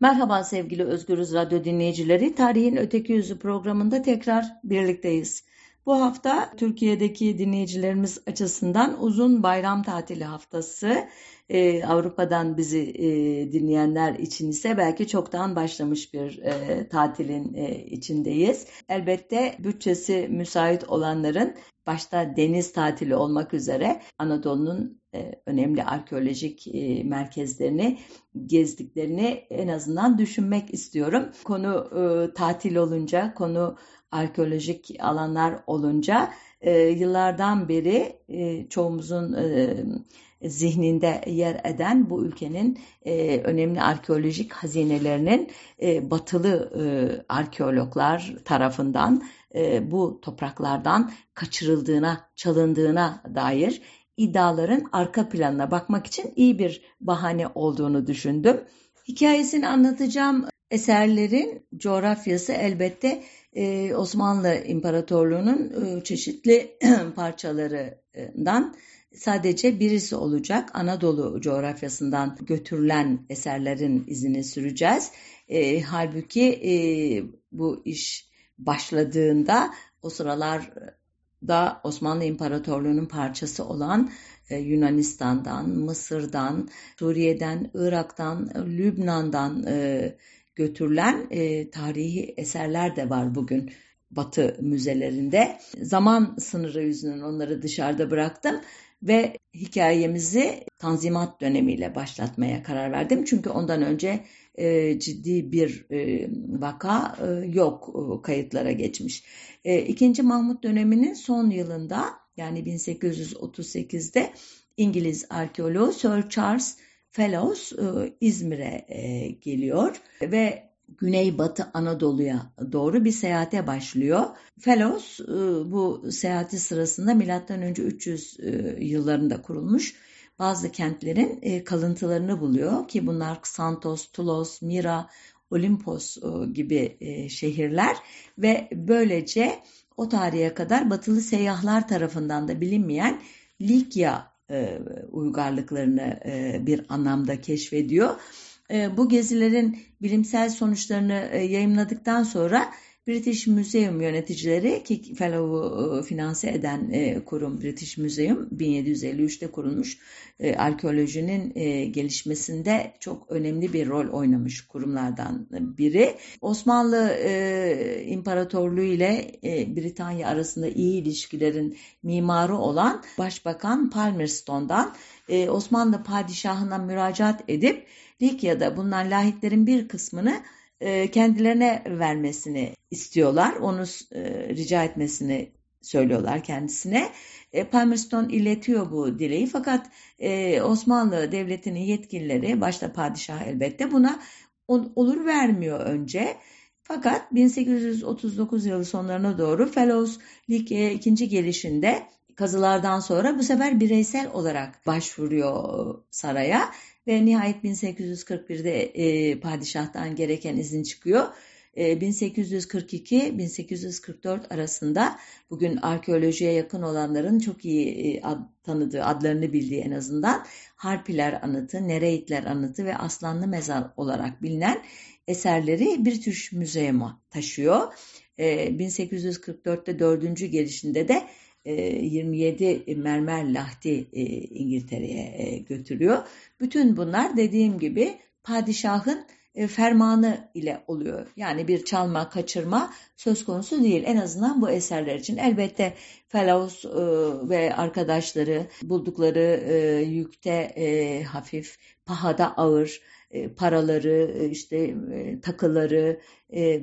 Merhaba sevgili Özgürüz Radyo dinleyicileri. Tarihin Öteki Yüzü programında tekrar birlikteyiz. Bu hafta Türkiye'deki dinleyicilerimiz açısından uzun bayram tatili haftası. Ee, Avrupa'dan bizi e, dinleyenler için ise belki çoktan başlamış bir e, tatilin e, içindeyiz. Elbette bütçesi müsait olanların başta deniz tatili olmak üzere Anadolu'nun e, önemli arkeolojik e, merkezlerini gezdiklerini en azından düşünmek istiyorum. Konu e, tatil olunca, konu arkeolojik alanlar olunca yıllardan beri çoğumuzun zihninde yer eden bu ülkenin önemli arkeolojik hazinelerinin batılı arkeologlar tarafından bu topraklardan kaçırıldığına, çalındığına dair iddiaların arka planına bakmak için iyi bir bahane olduğunu düşündüm. Hikayesini anlatacağım eserlerin coğrafyası elbette e, Osmanlı İmparatorluğu'nun e, çeşitli parçalarından sadece birisi olacak. Anadolu coğrafyasından götürülen eserlerin izini süreceğiz. E, halbuki e, bu iş başladığında o sıralar da Osmanlı İmparatorluğu'nun parçası olan e, Yunanistan'dan, Mısır'dan, Suriye'den, Irak'tan, Lübnan'dan e, götürülen e, tarihi eserler de var bugün Batı müzelerinde. Zaman sınırı yüzünden onları dışarıda bıraktım ve hikayemizi Tanzimat dönemiyle başlatmaya karar verdim. Çünkü ondan önce e, ciddi bir e, vaka e, yok e, kayıtlara geçmiş. E, İkinci Mahmut döneminin son yılında yani 1838'de İngiliz arkeoloğu Sir Charles Fellows e, İzmir'e e, geliyor ve Güneybatı Anadolu'ya doğru bir seyahate başlıyor. Fellows e, bu seyahati sırasında M.Ö. 300 e, yıllarında kurulmuş bazı kentlerin kalıntılarını buluyor ki bunlar Santos, Tulos, Mira, Olimpos gibi şehirler ve böylece o tarihe kadar batılı seyyahlar tarafından da bilinmeyen Likya uygarlıklarını bir anlamda keşfediyor. E, bu gezilerin bilimsel sonuçlarını e, yayımladıktan sonra British Museum yöneticileri ki Fellow'u e, finanse eden kurum British Museum 1753'te kurulmuş arkeolojinin gelişmesinde çok önemli bir rol oynamış kurumlardan biri. Osmanlı İmparatorluğu ile Britanya arasında iyi ilişkilerin mimarı olan Başbakan Palmerston'dan Osmanlı padişahına müracaat edip Likya'da bulunan lahitlerin bir kısmını e, kendilerine vermesini istiyorlar. Onu e, rica etmesini söylüyorlar kendisine. E, Palmerston iletiyor bu dileği fakat e, Osmanlı Devleti'nin yetkilileri başta padişah elbette buna on, olur vermiyor önce. Fakat 1839 yılı sonlarına doğru Fellows Likya'ya ikinci gelişinde kazılardan sonra bu sefer bireysel olarak başvuruyor saraya ve nihayet 1841'de e, padişahtan gereken izin çıkıyor. E, 1842-1844 arasında bugün arkeolojiye yakın olanların çok iyi e, ad, tanıdığı, adlarını bildiği en azından Harpiler Anıtı, Nereitler Anıtı ve Aslanlı Mezar olarak bilinen eserleri British Museum'a taşıyor. E, 1844'te dördüncü gelişinde de 27 e, mermer lahti e, İngiltere'ye e, götürüyor. Bütün bunlar dediğim gibi padişahın fermanı ile oluyor. Yani bir çalma, kaçırma söz konusu değil. En azından bu eserler için. Elbette Fellows ve arkadaşları buldukları yükte hafif, pahada ağır paraları, işte takıları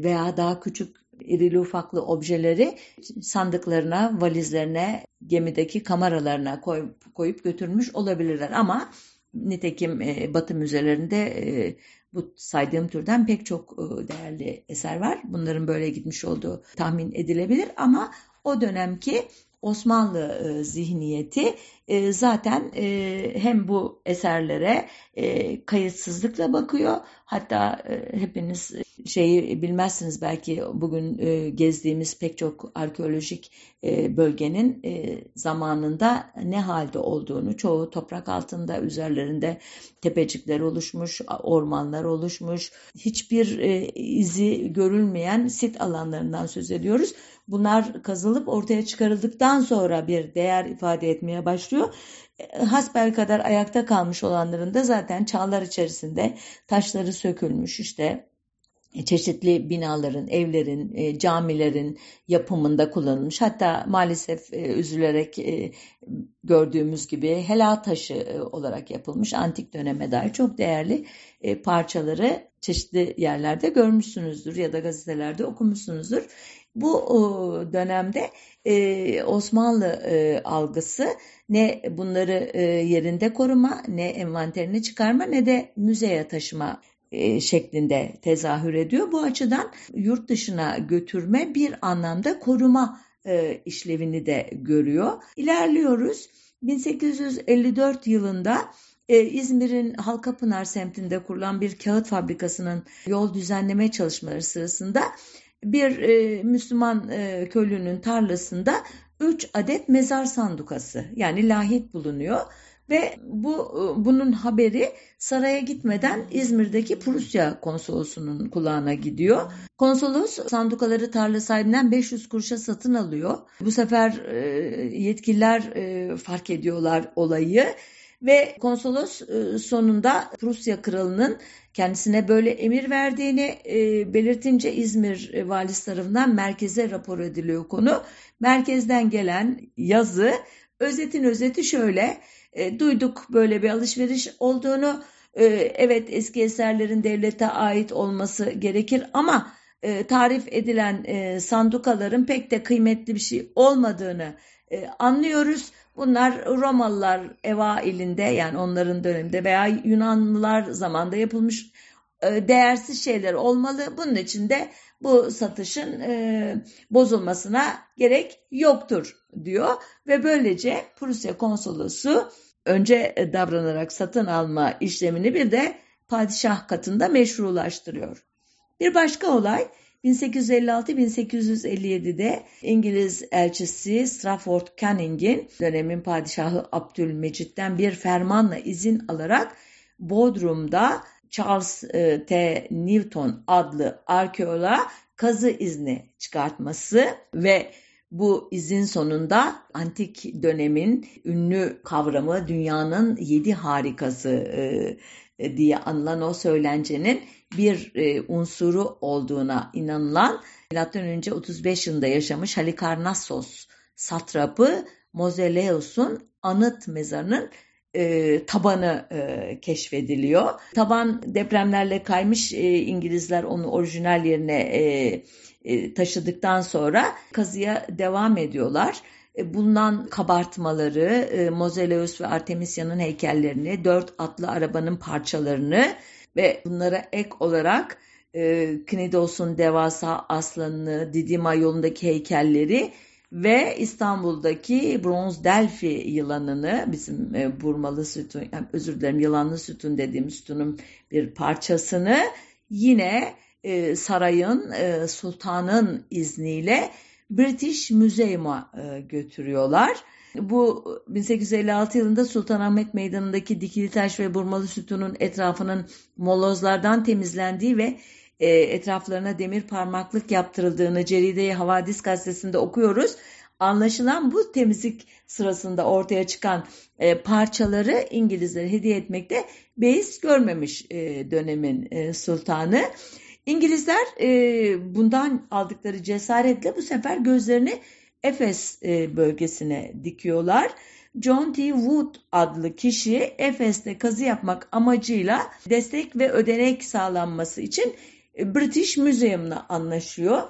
veya daha küçük irili ufaklı objeleri sandıklarına, valizlerine, gemideki kameralarına koyup, koyup götürmüş olabilirler. Ama nitekim e, Batı müzelerinde e, bu saydığım türden pek çok e, değerli eser var. Bunların böyle gitmiş olduğu tahmin edilebilir ama o dönemki Osmanlı e, zihniyeti e, zaten e, hem bu eserlere kayıtsızlıkla bakıyor. Hatta hepiniz şeyi bilmezsiniz belki bugün e, gezdiğimiz pek çok arkeolojik e, bölgenin e, zamanında ne halde olduğunu, çoğu toprak altında üzerlerinde tepecikler oluşmuş, ormanlar oluşmuş, hiçbir e, izi görülmeyen sit alanlarından söz ediyoruz. Bunlar kazılıp ortaya çıkarıldıktan sonra bir değer ifade etmeye başlıyor. E, hasbel kadar ayakta kalmış olanların da zaten çağlar içerisinde taşları sökülmüş işte çeşitli binaların, evlerin, e, camilerin yapımında kullanılmış. Hatta maalesef üzülerek gördüğümüz gibi helal taşı olarak yapılmış antik döneme dair çok değerli parçaları çeşitli yerlerde görmüşsünüzdür ya da gazetelerde okumuşsunuzdur. Bu dönemde Osmanlı algısı ne bunları yerinde koruma, ne envanterini çıkarma ne de müzeye taşıma şeklinde tezahür ediyor. Bu açıdan yurt dışına götürme bir anlamda koruma işlevini de görüyor. İlerliyoruz. 1854 yılında İzmir'in Halkapınar semtinde kurulan bir kağıt fabrikasının yol düzenleme çalışmaları sırasında bir e, Müslüman e, köylünün tarlasında 3 adet mezar sandukası yani lahit bulunuyor ve bu e, bunun haberi saraya gitmeden İzmir'deki Prusya konsolosunun kulağına gidiyor. Konsolos sandukaları tarla sahibinden 500 kuruşa satın alıyor. Bu sefer e, yetkililer e, fark ediyorlar olayı ve konsolos sonunda Prusya kralının kendisine böyle emir verdiğini belirtince İzmir valisi tarafından merkeze rapor ediliyor konu. Merkezden gelen yazı özetin özeti şöyle e, duyduk böyle bir alışveriş olduğunu evet eski eserlerin devlete ait olması gerekir ama tarif edilen sandukaların pek de kıymetli bir şey olmadığını anlıyoruz. Bunlar Romalılar eva ilinde yani onların döneminde veya Yunanlılar zamanda yapılmış e, değersiz şeyler olmalı. Bunun için de bu satışın e, bozulmasına gerek yoktur diyor ve böylece Prusya konsolosu önce davranarak satın alma işlemini bir de padişah katında meşrulaştırıyor. Bir başka olay 1856-1857'de İngiliz elçisi Strafford Canning'in dönemin padişahı Abdülmecit'ten bir fermanla izin alarak Bodrum'da Charles e, T. Newton adlı arkeoloğa kazı izni çıkartması ve bu izin sonunda antik dönemin ünlü kavramı dünyanın yedi harikası e, diye anılan o söylencenin bir e, unsuru olduğuna inanılan M.Ö. 35 yılında yaşamış Halikarnassos satrapı Mozeleus'un anıt mezarının e, tabanı e, keşfediliyor. Taban depremlerle kaymış e, İngilizler onu orijinal yerine e, e, taşıdıktan sonra kazıya devam ediyorlar. E, bulunan kabartmaları, e, Mozeleus ve Artemisia'nın heykellerini, dört atlı arabanın parçalarını ve bunlara ek olarak e, Knidos'un devasa aslanını, Didima yolundaki heykelleri ve İstanbul'daki bronz Delphi yılanını bizim e, burmalı sütun, özür dilerim yılanlı sütun dediğim sütunun bir parçasını yine e, sarayın e, sultanın izniyle British Museum'a götürüyorlar. Bu 1856 yılında Sultanahmet Meydanı'ndaki dikili taş ve burmalı sütunun etrafının molozlardan temizlendiği ve e, etraflarına demir parmaklık yaptırıldığını Ceride-i Havadis gazetesinde okuyoruz. Anlaşılan bu temizlik sırasında ortaya çıkan e, parçaları İngilizlere hediye etmekte beis görmemiş e, dönemin e, sultanı. İngilizler e, bundan aldıkları cesaretle bu sefer gözlerini Efes e, bölgesine dikiyorlar. John T. Wood adlı kişi Efes'te kazı yapmak amacıyla destek ve ödenek sağlanması için British Museum'la anlaşıyor.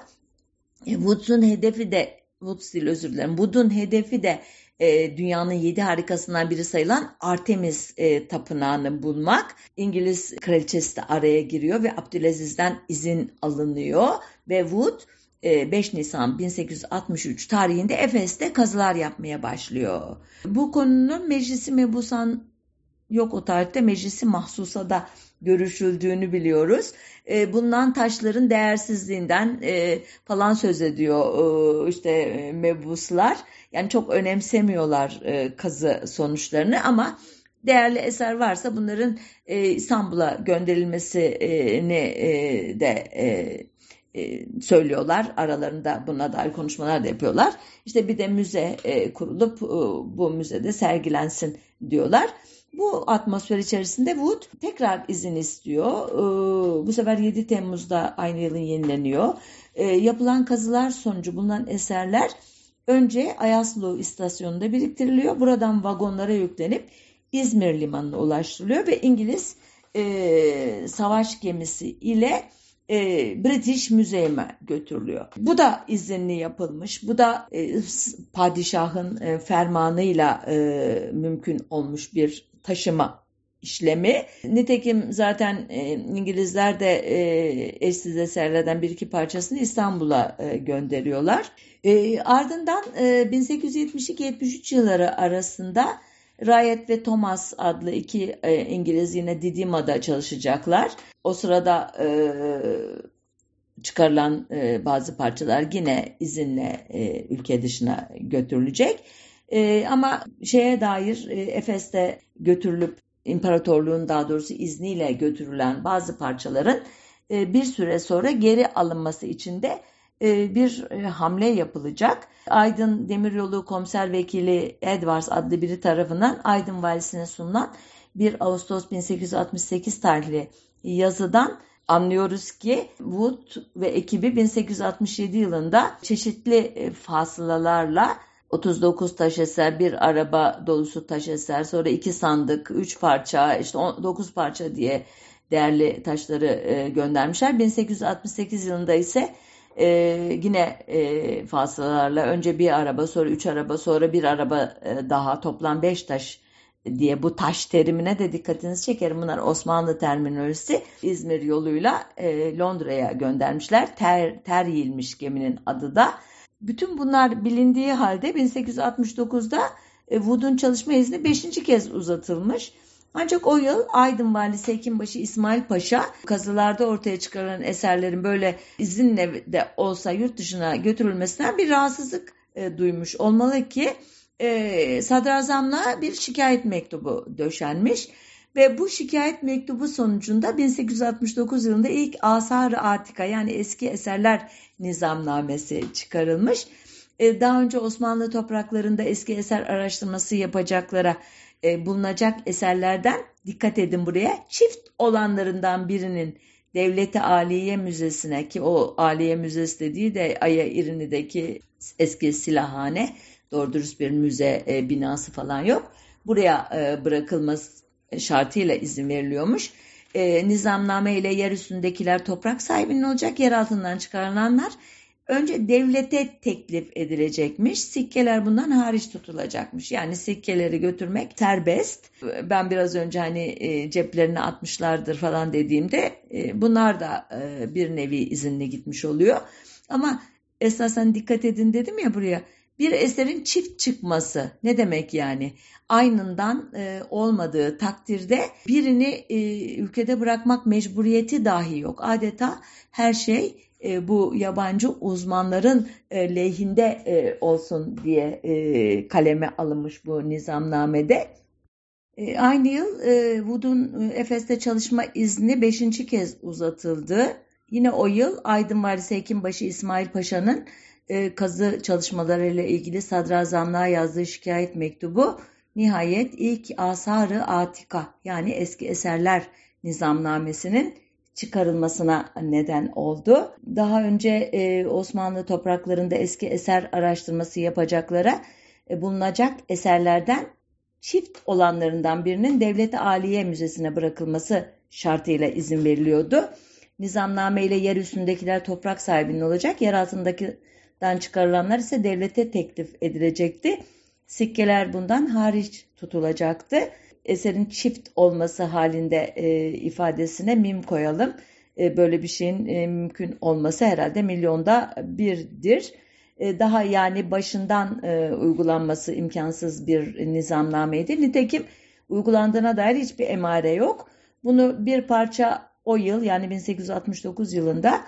E, Woods'un hedefi de Woods değil özür dilerim. Wood'un hedefi de e, dünyanın yedi harikasından biri sayılan Artemis e, tapınağını bulmak. İngiliz kraliçesi de araya giriyor ve Abdülaziz'den izin alınıyor ve Wood 5 Nisan 1863 tarihinde Efes'te kazılar yapmaya başlıyor. Bu konunun Meclisi Mebusan yok o tarihte Meclisi Mahsusa'da görüşüldüğünü biliyoruz. E, bundan taşların değersizliğinden e, falan söz ediyor e, işte mebuslar. Yani çok önemsemiyorlar kazı sonuçlarını ama değerli eser varsa bunların İstanbul'a gönderilmesini de söylüyorlar. Aralarında buna dair konuşmalar da yapıyorlar. İşte bir de müze kurulup bu müzede sergilensin diyorlar. Bu atmosfer içerisinde Wood tekrar izin istiyor. Ee, bu sefer 7 Temmuz'da aynı yılın yenileniyor. Ee, yapılan kazılar sonucu bulunan eserler önce Ayaslu istasyonunda biriktiriliyor. Buradan vagonlara yüklenip İzmir limanına ulaştırılıyor ve İngiliz e, savaş gemisi ile e, British Museum'a götürülüyor. Bu da izinli yapılmış. Bu da e, padişahın e, fermanıyla e, mümkün olmuş bir taşıma işlemi. Nitekim zaten e, İngilizler de e, eşsiz eserlerden bir iki parçasını İstanbul'a e, gönderiyorlar. E, ardından e, 1872-73 yılları arasında Riot ve Thomas adlı iki İngiliz yine Didima'da çalışacaklar. O sırada çıkarılan bazı parçalar yine izinle ülke dışına götürülecek. E, ama şeye dair e, Efes'te götürülüp imparatorluğun daha doğrusu izniyle götürülen bazı parçaların e, bir süre sonra geri alınması için de e, bir e, hamle yapılacak. Aydın Demiryolu Komiser Vekili Edwards adlı biri tarafından Aydın Valisi'ne sunulan 1 Ağustos 1868 tarihli yazıdan anlıyoruz ki Wood ve ekibi 1867 yılında çeşitli e, fasılalarla 39 taş eser, bir araba dolusu taş eser, sonra iki sandık, üç parça, işte 9 parça diye değerli taşları e, göndermişler. 1868 yılında ise e, yine e, fasılalarla önce bir araba, sonra üç araba, sonra bir araba e, daha toplam beş taş diye bu taş terimine de dikkatinizi çekerim. Bunlar Osmanlı terminolojisi İzmir yoluyla e, Londra'ya göndermişler. Ter, ter yilmiş geminin adı da. Bütün bunlar bilindiği halde 1869'da e, Wood'un çalışma izni 5. kez uzatılmış. Ancak o yıl Aydın Valisi Hekimbaşı İsmail Paşa kazılarda ortaya çıkarılan eserlerin böyle izinle de olsa yurt dışına götürülmesinden bir rahatsızlık e, duymuş olmalı ki e, sadrazamla bir şikayet mektubu döşenmiş. Ve bu şikayet mektubu sonucunda 1869 yılında ilk Asar-ı Atika yani eski eserler nizamnamesi çıkarılmış. E, daha önce Osmanlı topraklarında eski eser araştırması yapacaklara e, bulunacak eserlerden dikkat edin buraya çift olanlarından birinin Devleti Aliye Müzesi'ne ki o Aliye Müzesi dediği de Aya İrini'deki eski silahhane doğru dürüst bir müze e, binası falan yok. Buraya bırakılması şartıyla izin veriliyormuş. E, nizamname ile yer üstündekiler toprak sahibinin olacak, yer altından çıkarılanlar önce devlete teklif edilecekmiş. Sikkeler bundan hariç tutulacakmış. Yani sikkeleri götürmek serbest. Ben biraz önce hani e, ceplerine atmışlardır falan dediğimde e, bunlar da e, bir nevi izinle gitmiş oluyor. Ama esasen dikkat edin dedim ya buraya bir eserin çift çıkması ne demek yani? Aynından e, olmadığı takdirde birini e, ülkede bırakmak mecburiyeti dahi yok. Adeta her şey e, bu yabancı uzmanların e, lehinde e, olsun diye e, kaleme alınmış bu nizamnamede. E, aynı yıl e, Wood'un e, Efes'te çalışma izni beşinci kez uzatıldı. Yine o yıl Aydın Valisi Hekimbaşı İsmail Paşa'nın e, kazı çalışmalarıyla ilgili sadrazamlığa yazdığı şikayet mektubu nihayet ilk Asarı Atika yani eski eserler nizamnamesinin çıkarılmasına neden oldu. Daha önce e, Osmanlı topraklarında eski eser araştırması yapacaklara e, bulunacak eserlerden çift olanlarından birinin Devlet Aliye Müzesi'ne bırakılması şartıyla izin veriliyordu. Nizamname ile yer üstündekiler toprak sahibinin olacak, yer altındaki den çıkarılanlar ise devlete teklif edilecekti. Sikkeler bundan hariç tutulacaktı. Eserin çift olması halinde e, ifadesine mim koyalım. e, böyle bir şeyin e, mümkün olması herhalde milyonda birdir. E, daha yani başından e, uygulanması imkansız bir nizamnameydi. Nitekim uygulandığına dair hiçbir emare yok. Bunu bir parça o yıl yani 1869 yılında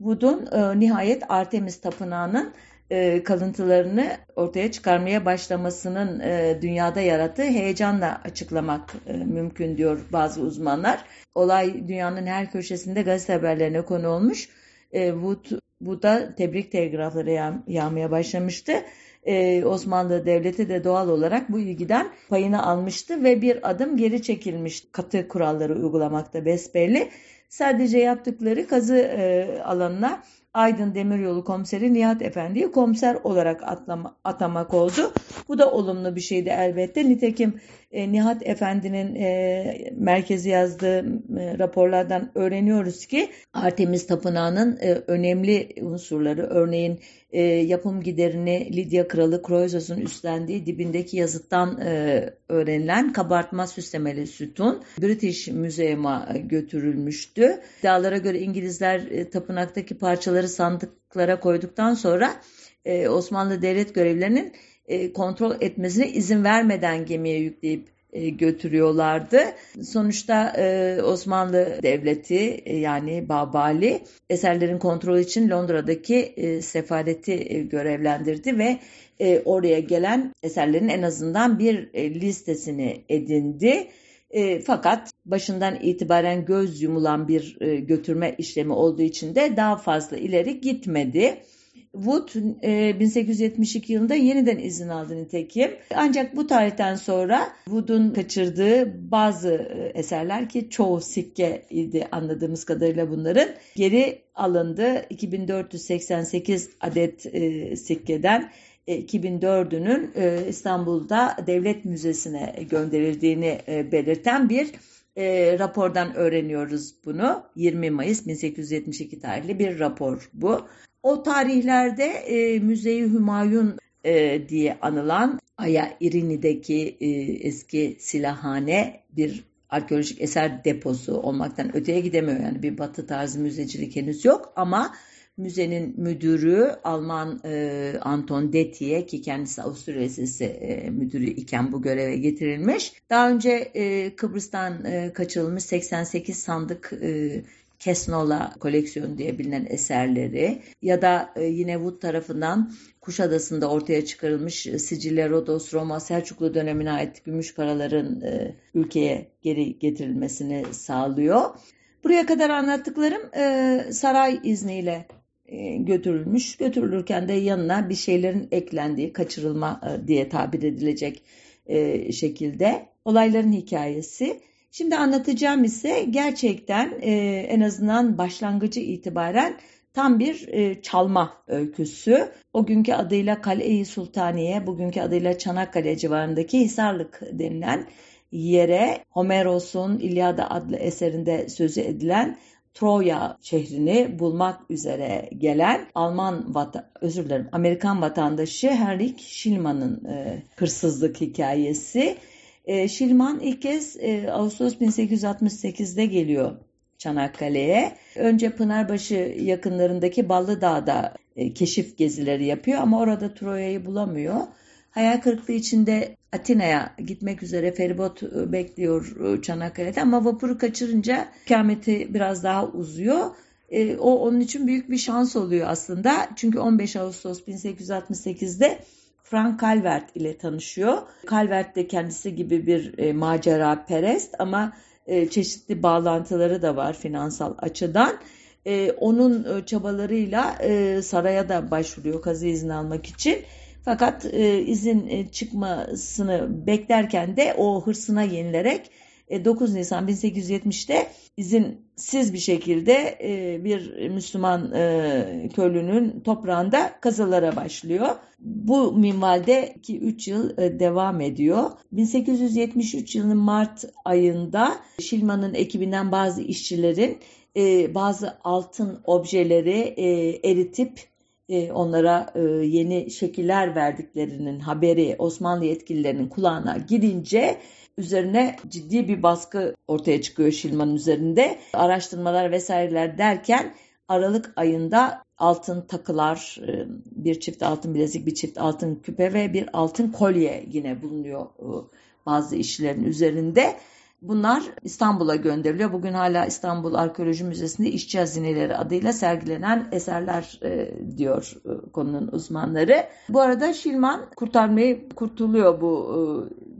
Wood'un e, nihayet Artemis Tapınağı'nın e, kalıntılarını ortaya çıkarmaya başlamasının e, dünyada yarattığı heyecanla açıklamak e, mümkün diyor bazı uzmanlar. Olay dünyanın her köşesinde gazete haberlerine konu olmuş. E, Wood bu da tebrik telgrafları yağ, yağmaya başlamıştı. Ee, Osmanlı Devleti de doğal olarak bu ilgiden payını almıştı ve bir adım geri çekilmiş katı kuralları uygulamakta besbelli. Sadece yaptıkları kazı e, alanına Aydın Demiryolu Komiseri Nihat Efendi'yi komiser olarak atlama, atamak oldu. Bu da olumlu bir şeydi elbette. Nitekim e, Nihat Efendi'nin e, merkezi yazdığı e, raporlardan öğreniyoruz ki Artemis Tapınağı'nın e, önemli unsurları örneğin e, yapım giderini Lidya Kralı Croesus'un üstlendiği dibindeki yazıttan e, öğrenilen kabartma süslemeli sütun British Museum'a götürülmüştü. İddialara göre İngilizler e, tapınaktaki parçaları sandıklara koyduktan sonra e, Osmanlı devlet görevlilerinin e, kontrol etmesine izin vermeden gemiye yükleyip e, götürüyorlardı. Sonuçta e, Osmanlı Devleti yani Babali eserlerin kontrolü için Londra'daki sefaleti görevlendirdi ve oraya gelen eserlerin en azından bir listesini edindi. fakat başından itibaren göz yumulan bir götürme işlemi olduğu için de daha fazla ileri gitmedi. Wood 1872 e, yılında yeniden izin aldı nitekim. Ancak bu tarihten sonra Wood'un kaçırdığı bazı e, eserler ki çoğu sikke idi anladığımız kadarıyla bunların geri alındı. 2488 adet e, sikkeden 2004'ünün İstanbul'da Devlet Müzesi'ne gönderildiğini belirten bir e, rapordan öğreniyoruz bunu. 20 Mayıs 1872 tarihli bir rapor bu. O tarihlerde e, Müze-i Hümayun e, diye anılan Aya İrini'deki e, eski silahhane bir arkeolojik eser deposu olmaktan öteye gidemiyor. Yani bir batı tarzı müzecilik henüz yok ama müzenin müdürü Alman e, Anton Detiye ki kendisi Avusturya Lisesi e, müdürü iken bu göreve getirilmiş. Daha önce e, Kıbrıs'tan e, kaçırılmış 88 sandık e, Kesnola koleksiyonu diye bilinen eserleri ya da e, yine Wood tarafından Kuşadası'nda ortaya çıkarılmış e, Sicilya, Rodos, Roma, Selçuklu dönemine ait gümüş paraların e, ülkeye geri getirilmesini sağlıyor. Buraya kadar anlattıklarım saray izniyle götürülmüş. Götürülürken de yanına bir şeylerin eklendiği, kaçırılma diye tabir edilecek şekilde olayların hikayesi. Şimdi anlatacağım ise gerçekten e, en azından başlangıcı itibaren tam bir e, çalma öyküsü. O günkü adıyla Kale-i Sultaniye, bugünkü adıyla Çanakkale civarındaki Hisarlık denilen yere Homeros'un İlyada adlı eserinde sözü edilen Troya şehrini bulmak üzere gelen Alman vatan, özür dilerim Amerikan vatandaşı Henrik Schillmann'ın e, hırsızlık hikayesi. E, Şilman ilk kez e, Ağustos 1868'de geliyor Çanakkale'ye. Önce Pınarbaşı yakınlarındaki Ballı Dağ'da e, keşif gezileri yapıyor ama orada Troya'yı bulamıyor. Hayal kırıklığı içinde Atina'ya gitmek üzere feribot e, bekliyor e, Çanakkale'de ama vapuru kaçırınca kâmeti biraz daha uzuyor. E, o onun için büyük bir şans oluyor aslında. Çünkü 15 Ağustos 1868'de Frank Calvert ile tanışıyor. Calvert de kendisi gibi bir e, macera perest ama e, çeşitli bağlantıları da var finansal açıdan. E, onun e, çabalarıyla e, saraya da başvuruyor kazı izni almak için. Fakat e, izin e, çıkmasını beklerken de o hırsına yenilerek 9 e, Nisan 1870'te izinsiz bir şekilde e, bir Müslüman e, köylünün toprağında kazılara başlıyor. Bu minvalde 2-3 yıl devam ediyor. 1873 yılının Mart ayında Şilman'ın ekibinden bazı işçilerin bazı altın objeleri eritip onlara yeni şekiller verdiklerinin haberi Osmanlı yetkililerinin kulağına gidince üzerine ciddi bir baskı ortaya çıkıyor Şilman'ın üzerinde. Araştırmalar vesaireler derken Aralık ayında altın takılar, e, bir çift altın bilezik, bir çift altın küpe ve bir altın kolye yine bulunuyor e, bazı işlerin üzerinde. Bunlar İstanbul'a gönderiliyor. Bugün hala İstanbul Arkeoloji Müzesi'nde işçi hazineleri adıyla sergilenen eserler e, diyor e, konunun uzmanları. Bu arada Şilman kurtarmayı kurtuluyor bu e,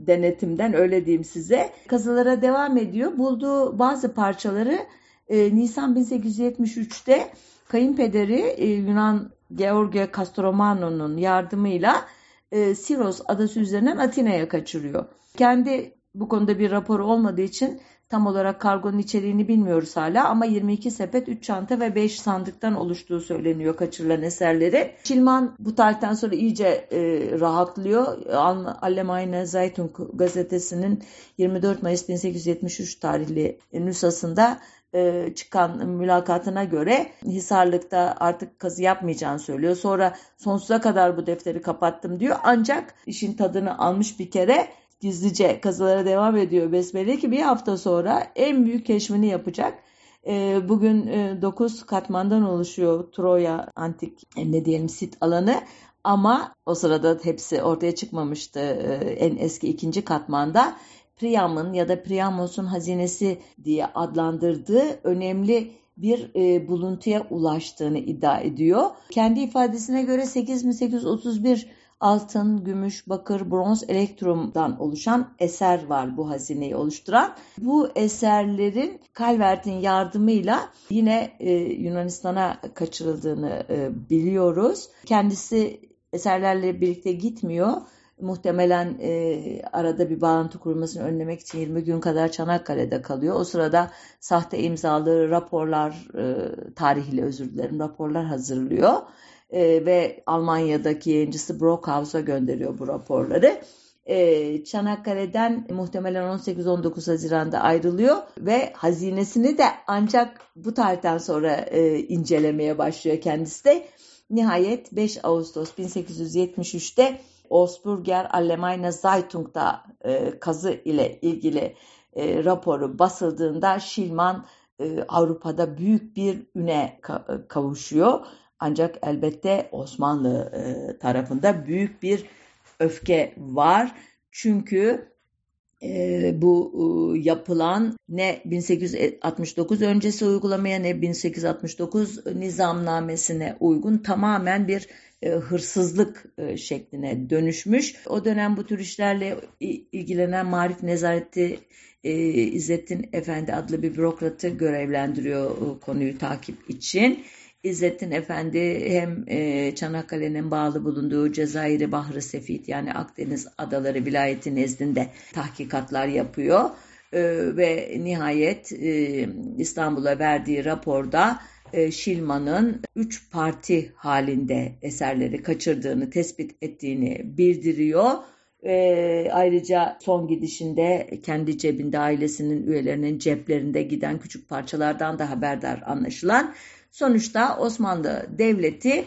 denetimden öyle diyeyim size. Kazılara devam ediyor. Bulduğu bazı parçaları e, Nisan 1873'te kayınpederi e, Yunan George Castromano'nun yardımıyla e, Siros adası üzerinden Atina'ya kaçırıyor. Kendi bu konuda bir rapor olmadığı için tam olarak kargonun içeriğini bilmiyoruz hala ama 22 sepet, 3 çanta ve 5 sandıktan oluştuğu söyleniyor kaçırılan eserleri. Şilman bu tarihten sonra iyice e, rahatlıyor. Allgemeine Zeitung gazetesinin 24 Mayıs 1873 tarihli nüshasında e, çıkan mülakatına göre Hisarlık'ta artık kazı yapmayacağını söylüyor. Sonra sonsuza kadar bu defteri kapattım diyor. Ancak işin tadını almış bir kere gizlice kazılara devam ediyor Besmele ki bir hafta sonra en büyük keşfini yapacak. E, bugün e, 9 katmandan oluşuyor Troya antik e, ne diyelim sit alanı ama o sırada hepsi ortaya çıkmamıştı e, en eski ikinci katmanda. Priam'ın ya da Priamos'un hazinesi diye adlandırdığı önemli bir e, buluntuya ulaştığını iddia ediyor. Kendi ifadesine göre 8831 altın, gümüş, bakır, bronz, elektrumdan oluşan eser var bu hazineyi oluşturan. Bu eserlerin Calvert'in yardımıyla yine e, Yunanistan'a kaçırıldığını e, biliyoruz. Kendisi eserlerle birlikte gitmiyor muhtemelen e, arada bir bağlantı kurulmasını önlemek için 20 gün kadar Çanakkale'de kalıyor. O sırada sahte imzalı raporlar, e, tarihli özür dilerim, raporlar hazırlıyor. E, ve Almanya'daki yayıncısı Brockhaus'a gönderiyor bu raporları. E, Çanakkale'den muhtemelen 18-19 Haziran'da ayrılıyor ve hazinesini de ancak bu tarihten sonra e, incelemeye başlıyor kendisi de. Nihayet 5 Ağustos 1873'te Osburger Allgemeine Zeitung'da e, kazı ile ilgili e, raporu basıldığında Şilman e, Avrupa'da büyük bir üne ka- kavuşuyor. Ancak elbette Osmanlı e, tarafında büyük bir öfke var. Çünkü e, bu e, yapılan ne 1869 öncesi uygulamaya ne 1869 nizamnamesine uygun tamamen bir e, hırsızlık e, şekline dönüşmüş. O dönem bu tür işlerle ilgilenen Marif Nezareti e, İzzettin Efendi adlı bir bürokratı görevlendiriyor e, konuyu takip için. İzzettin Efendi hem e, Çanakkale'nin bağlı bulunduğu Cezayir'i Bahri Sefit yani Akdeniz Adaları vilayeti nezdinde tahkikatlar yapıyor. E, ve nihayet e, İstanbul'a verdiği raporda Şilman'ın üç parti halinde eserleri kaçırdığını tespit ettiğini bildiriyor. E, ayrıca son gidişinde kendi cebinde ailesinin üyelerinin ceplerinde giden küçük parçalardan da haberdar anlaşılan. Sonuçta Osmanlı Devleti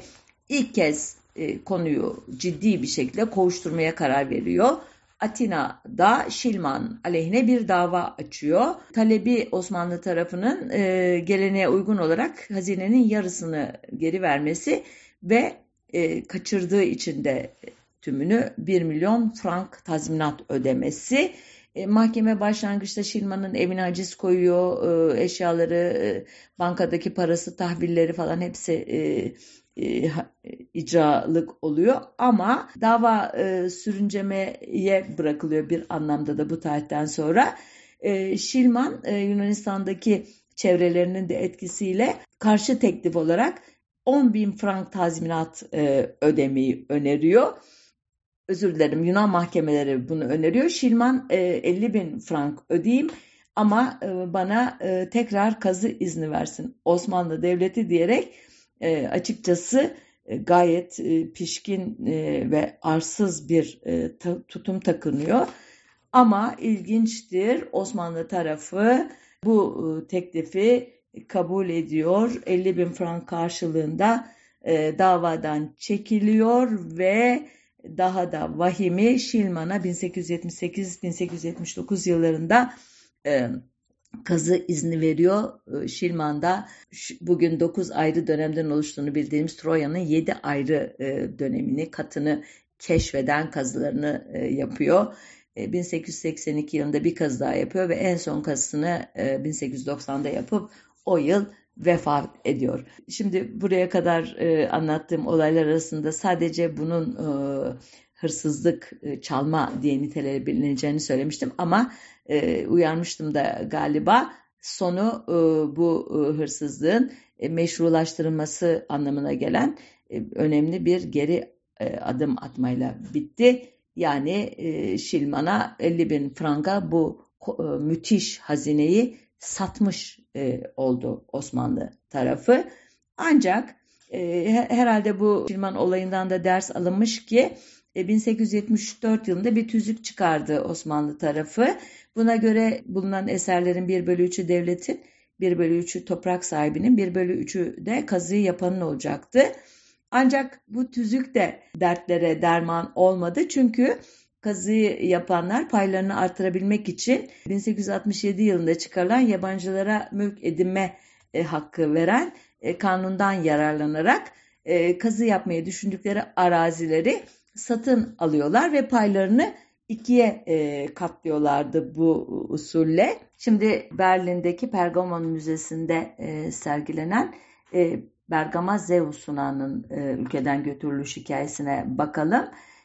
ilk kez e, konuyu ciddi bir şekilde kovuşturmaya karar veriyor. Atina'da Şilman aleyhine bir dava açıyor. Talebi Osmanlı tarafının e, geleneğe uygun olarak hazinenin yarısını geri vermesi ve e, kaçırdığı için de tümünü 1 milyon frank tazminat ödemesi. E, mahkeme başlangıçta Şilman'ın evine haciz koyuyor, e, eşyaları, e, bankadaki parası, tahvilleri falan hepsi e, e, icralık oluyor ama dava e, sürüncemeye bırakılıyor bir anlamda da bu tarihten sonra. E, Şilman e, Yunanistan'daki çevrelerinin de etkisiyle karşı teklif olarak 10 bin frank tazminat e, ödemeyi öneriyor. Özür dilerim Yunan mahkemeleri bunu öneriyor. Şilman e, 50 bin frank ödeyeyim ama e, bana e, tekrar kazı izni versin Osmanlı Devleti diyerek e, açıkçası e, gayet e, pişkin e, ve arsız bir e, ta, tutum takınıyor. Ama ilginçtir Osmanlı tarafı bu e, teklifi kabul ediyor. 50 bin frank karşılığında e, davadan çekiliyor ve daha da vahimi Şilman'a 1878-1879 yıllarında e, kazı izni veriyor. E, Şilman'da bugün 9 ayrı dönemden oluştuğunu bildiğimiz Troya'nın 7 ayrı e, dönemini, katını keşfeden kazılarını e, yapıyor. 1882 yılında bir kazı daha yapıyor ve en son kazısını 1890'da yapıp o yıl vefat ediyor. Şimdi buraya kadar anlattığım olaylar arasında sadece bunun hırsızlık, çalma diye nitelenebileceğini söylemiştim ama e, uyarmıştım da galiba. Sonu e, bu e, hırsızlığın e, meşrulaştırılması anlamına gelen e, önemli bir geri e, adım atmayla bitti. Yani e, Şilman'a 50 bin franga bu e, müthiş hazineyi satmış e, oldu Osmanlı tarafı. Ancak e, herhalde bu Şilman olayından da ders alınmış ki 1874 e, yılında bir tüzük çıkardı Osmanlı tarafı. Buna göre bulunan eserlerin 1 bölü 3'ü devletin, 1 bölü 3'ü toprak sahibinin, 1 bölü 3'ü de kazıyı yapanın olacaktı. Ancak bu tüzük de dertlere derman olmadı çünkü kazıyı yapanlar paylarını artırabilmek için 1867 yılında çıkarılan yabancılara mülk edinme e, hakkı veren e, kanundan yararlanarak e, kazı yapmayı düşündükleri arazileri satın alıyorlar ve paylarını ikiye e, katlıyorlardı bu usulle. Şimdi Berlin'deki Pergamon Müzesi'nde e, sergilenen e, Bergama Zeus'una'nın e, ülkeden götürülüş hikayesine bakalım.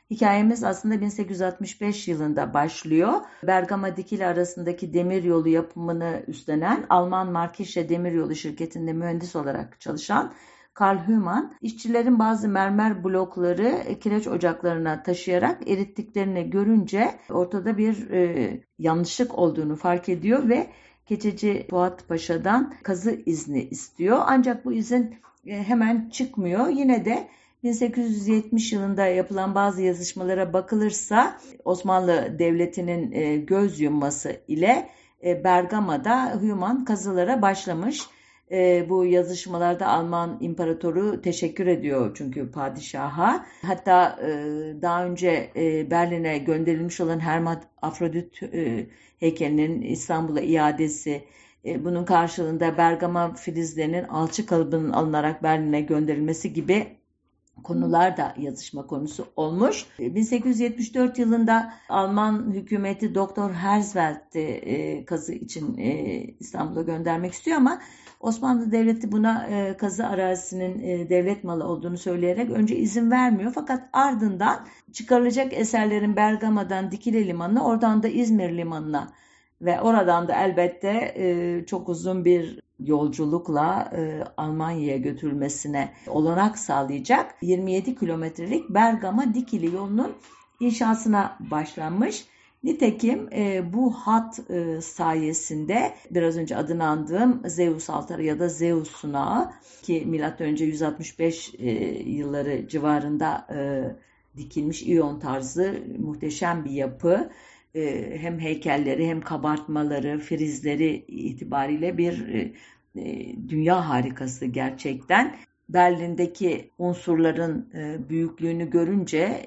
Hikayemiz aslında 1865 yılında başlıyor. Bergama Dikili arasındaki demir yolu yapımını üstlenen Alman Markische Demiryolu şirketinde mühendis olarak çalışan Karl Hüman işçilerin bazı mermer blokları e, kireç ocaklarına taşıyarak erittiklerini görünce ortada bir e, yanlışlık olduğunu fark ediyor ve Keçeci Fuat Paşa'dan kazı izni istiyor. Ancak bu izin e, hemen çıkmıyor. Yine de 1870 yılında yapılan bazı yazışmalara bakılırsa Osmanlı Devleti'nin e, göz yumması ile Bergama'da Hüman kazılara başlamış e, bu yazışmalarda Alman imparatoru teşekkür ediyor çünkü padişaha. Hatta e, daha önce e, Berlin'e gönderilmiş olan Hermat Afrodit e, heykelinin İstanbul'a iadesi, e, bunun karşılığında Bergama filizlerinin alçı kalıbının alınarak Berlin'e gönderilmesi gibi konular da yazışma konusu olmuş. 1874 yılında Alman hükümeti Doktor Herzfeld'i e, kazı için e, İstanbul'a göndermek istiyor ama Osmanlı Devleti buna e, kazı arazisinin e, devlet malı olduğunu söyleyerek önce izin vermiyor. Fakat ardından çıkarılacak eserlerin Bergama'dan Dikili Limanı'na oradan da İzmir Limanı'na ve oradan da elbette e, çok uzun bir yolculukla e, Almanya'ya götürülmesine olanak sağlayacak 27 kilometrelik Bergama Dikili yolunun inşasına başlanmış. Nitekim e, bu hat e, sayesinde biraz önce adını andığım Zeus altarı ya da Zeus sunağı ki M.Ö. 165 e, yılları civarında e, dikilmiş İyon tarzı muhteşem bir yapı. E, hem heykelleri hem kabartmaları, frizleri itibariyle bir e, e, dünya harikası gerçekten. Berlin'deki unsurların büyüklüğünü görünce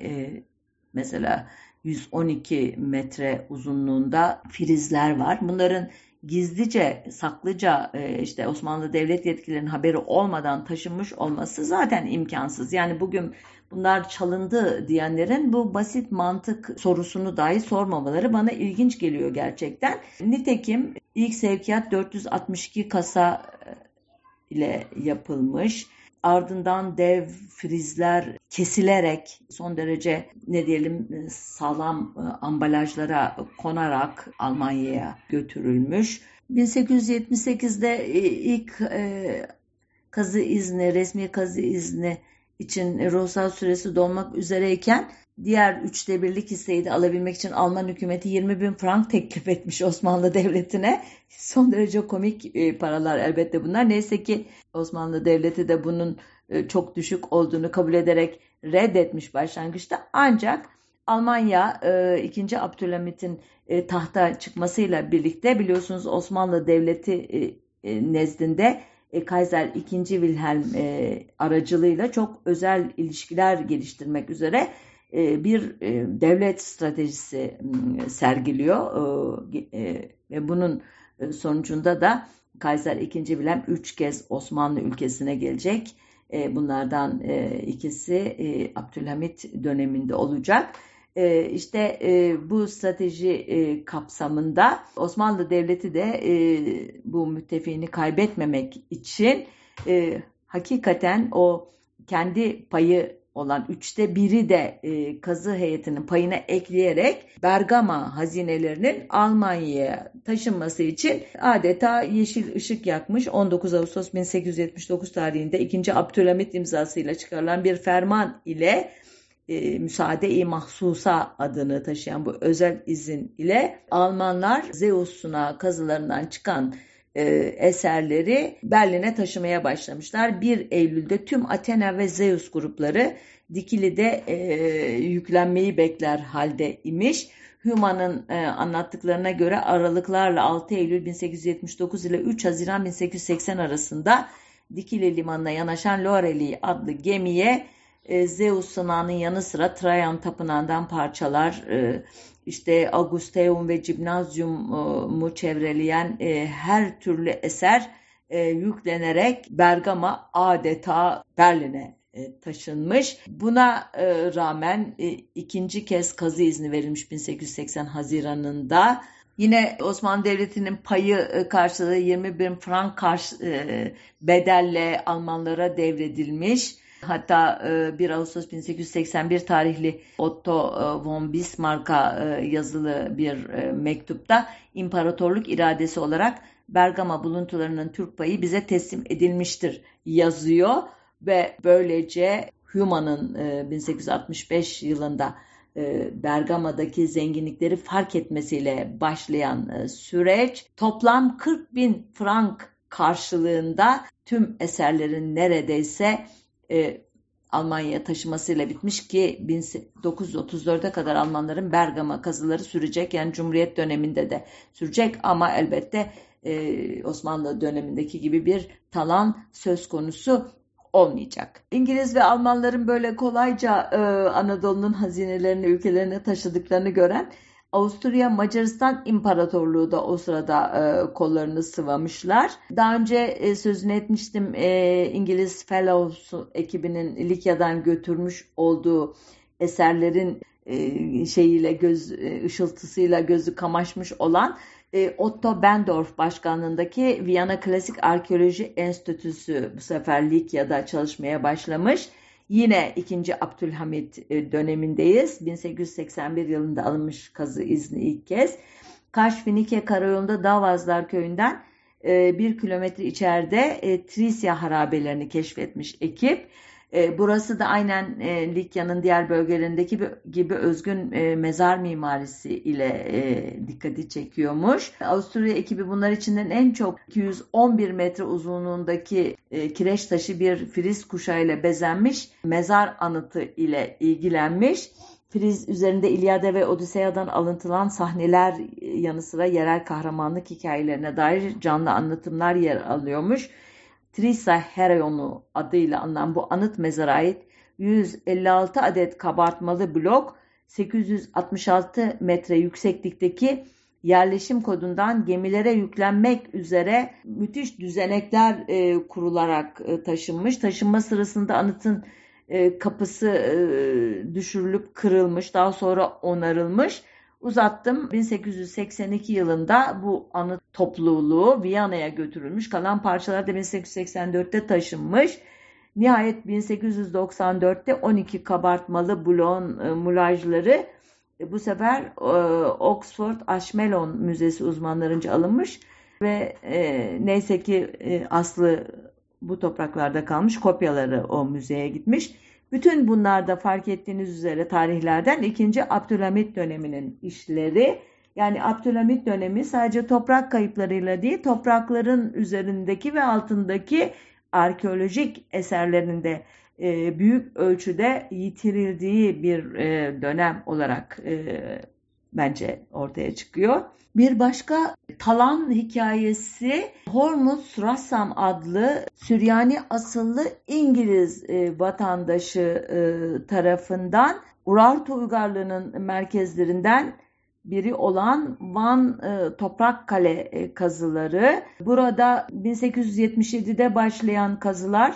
mesela 112 metre uzunluğunda frizler var. Bunların gizlice, saklıca işte Osmanlı devlet yetkililerinin haberi olmadan taşınmış olması zaten imkansız. Yani bugün bunlar çalındı diyenlerin bu basit mantık sorusunu dahi sormamaları bana ilginç geliyor gerçekten. Nitekim ilk sevkiyat 462 kasa ile yapılmış ardından dev frizler kesilerek son derece ne diyelim e, sağlam e, ambalajlara konarak Almanya'ya götürülmüş. 1878'de e, ilk kazı izni, resmi kazı izni için ruhsat süresi dolmak üzereyken diğer üçte birlik hisseyi de alabilmek için Alman hükümeti 20 bin frank teklif etmiş Osmanlı Devleti'ne. Son derece komik e, paralar elbette bunlar. Neyse ki Osmanlı Devleti de bunun e, çok düşük olduğunu kabul ederek reddetmiş başlangıçta. Ancak Almanya 2. E, Abdülhamit'in tahta çıkmasıyla birlikte biliyorsunuz Osmanlı Devleti nezdinde Kaiser 2. Wilhelm aracılığıyla çok özel ilişkiler geliştirmek üzere e, bir e, devlet stratejisi sergiliyor e, ve bunun sonucunda da Kaiser II. Wilhelm üç kez Osmanlı ülkesine gelecek. Bunlardan ikisi Abdülhamit döneminde olacak. İşte bu strateji kapsamında Osmanlı Devleti de bu müttefiğini kaybetmemek için hakikaten o kendi payı olan üçte biri de e, kazı heyetinin payına ekleyerek Bergama hazinelerinin Almanya'ya taşınması için adeta yeşil ışık yakmış 19 Ağustos 1879 tarihinde 2. Abdülhamit imzasıyla çıkarılan bir ferman ile e, müsaade-i mahsusa adını taşıyan bu özel izin ile Almanlar Zeus'una kazılarından çıkan e, eserleri Berlin'e taşımaya başlamışlar. 1 Eylül'de tüm Athena ve Zeus grupları Dikili'de e, yüklenmeyi bekler halde imiş. Human'ın e, anlattıklarına göre aralıklarla 6 Eylül 1879 ile 3 Haziran 1880 arasında Dikili limanına yanaşan Lorelei adlı gemiye e, Zeus sınağının yanı sıra Trajan tapınağından parçalar, e, işte Augusteum ve Gymnasium'u çevreleyen e, her türlü eser e, yüklenerek Bergama adeta Berlin'e e, taşınmış. Buna e, rağmen e, ikinci kez kazı izni verilmiş 1880 Haziran'ında. Yine Osmanlı Devleti'nin payı karşılığı 20 bin frank karşı, bedelle Almanlara devredilmiş. Hatta 1 e, Ağustos 1881 tarihli Otto e, von Bismarck'a e, yazılı bir mektupta imparatorluk iradesi olarak Bergama buluntularının Türk payı bize teslim edilmiştir yazıyor ve böylece Human'ın 1865 yılında Bergama'daki zenginlikleri fark etmesiyle başlayan süreç toplam 40 bin frank karşılığında tüm eserlerin neredeyse e, Almanya'ya taşımasıyla bitmiş ki 1934'e kadar Almanların Bergama kazıları sürecek. Yani Cumhuriyet döneminde de sürecek ama elbette e, Osmanlı dönemindeki gibi bir talan söz konusu olmayacak. İngiliz ve Almanların böyle kolayca e, Anadolu'nun hazinelerini ülkelerine taşıdıklarını gören Avusturya Macaristan İmparatorluğu da o sırada e, kollarını sıvamışlar. Daha önce e, sözünü etmiştim e, İngiliz Fellows ekibinin Likya'dan götürmüş olduğu eserlerin e, şeyiyle göz e, ışıltısıyla gözü kamaşmış olan e, Otto Bendorf başkanlığındaki Viyana Klasik Arkeoloji Enstitüsü bu sefer Likya'da çalışmaya başlamış. Yine 2. Abdülhamit e, dönemindeyiz. 1881 yılında alınmış kazı izni ilk kez. Kaş-Finike karayolunda Davazlar köyünden e, bir kilometre içeride e, Trisya harabelerini keşfetmiş ekip. E, burası da aynen e, Likya'nın diğer bölgelerindeki gibi özgün e, mezar mimarisi ile e, dikkati çekiyormuş. Avusturya ekibi bunlar içinden en çok 211 metre uzunluğundaki e, kireç taşı bir friz kuşağıyla bezenmiş mezar anıtı ile ilgilenmiş. Friz üzerinde İlyada ve Odiseya'dan alıntılan sahneler yanı sıra yerel kahramanlık hikayelerine dair canlı anlatımlar yer alıyormuş. Trisa Herayonu adıyla anılan bu anıt mezara ait 156 adet kabartmalı blok 866 metre yükseklikteki yerleşim kodundan gemilere yüklenmek üzere müthiş düzenekler e, kurularak e, taşınmış. Taşınma sırasında anıtın e, kapısı e, düşürülüp kırılmış, daha sonra onarılmış Uzattım. 1882 yılında bu anıt topluluğu Viyana'ya götürülmüş. Kalan parçalar da 1884'te taşınmış. Nihayet 1894'te 12 kabartmalı blon e, mulajları e, bu sefer e, Oxford Ashmelon Müzesi uzmanlarınca alınmış ve e, neyse ki e, aslı bu topraklarda kalmış kopyaları o müzeye gitmiş. Bütün bunlarda fark ettiğiniz üzere tarihlerden 2. Abdülhamit döneminin işleri yani Abdülhamit dönemi sadece toprak kayıplarıyla değil toprakların üzerindeki ve altındaki arkeolojik eserlerinde e, büyük ölçüde yitirildiği bir e, dönem olarak e, bence ortaya çıkıyor. Bir başka talan hikayesi Hormuz Rassam adlı Süryani asıllı İngiliz e, vatandaşı e, tarafından Urartu uygarlığının merkezlerinden biri olan Van e, Toprak Kale e, kazıları. Burada 1877'de başlayan kazılar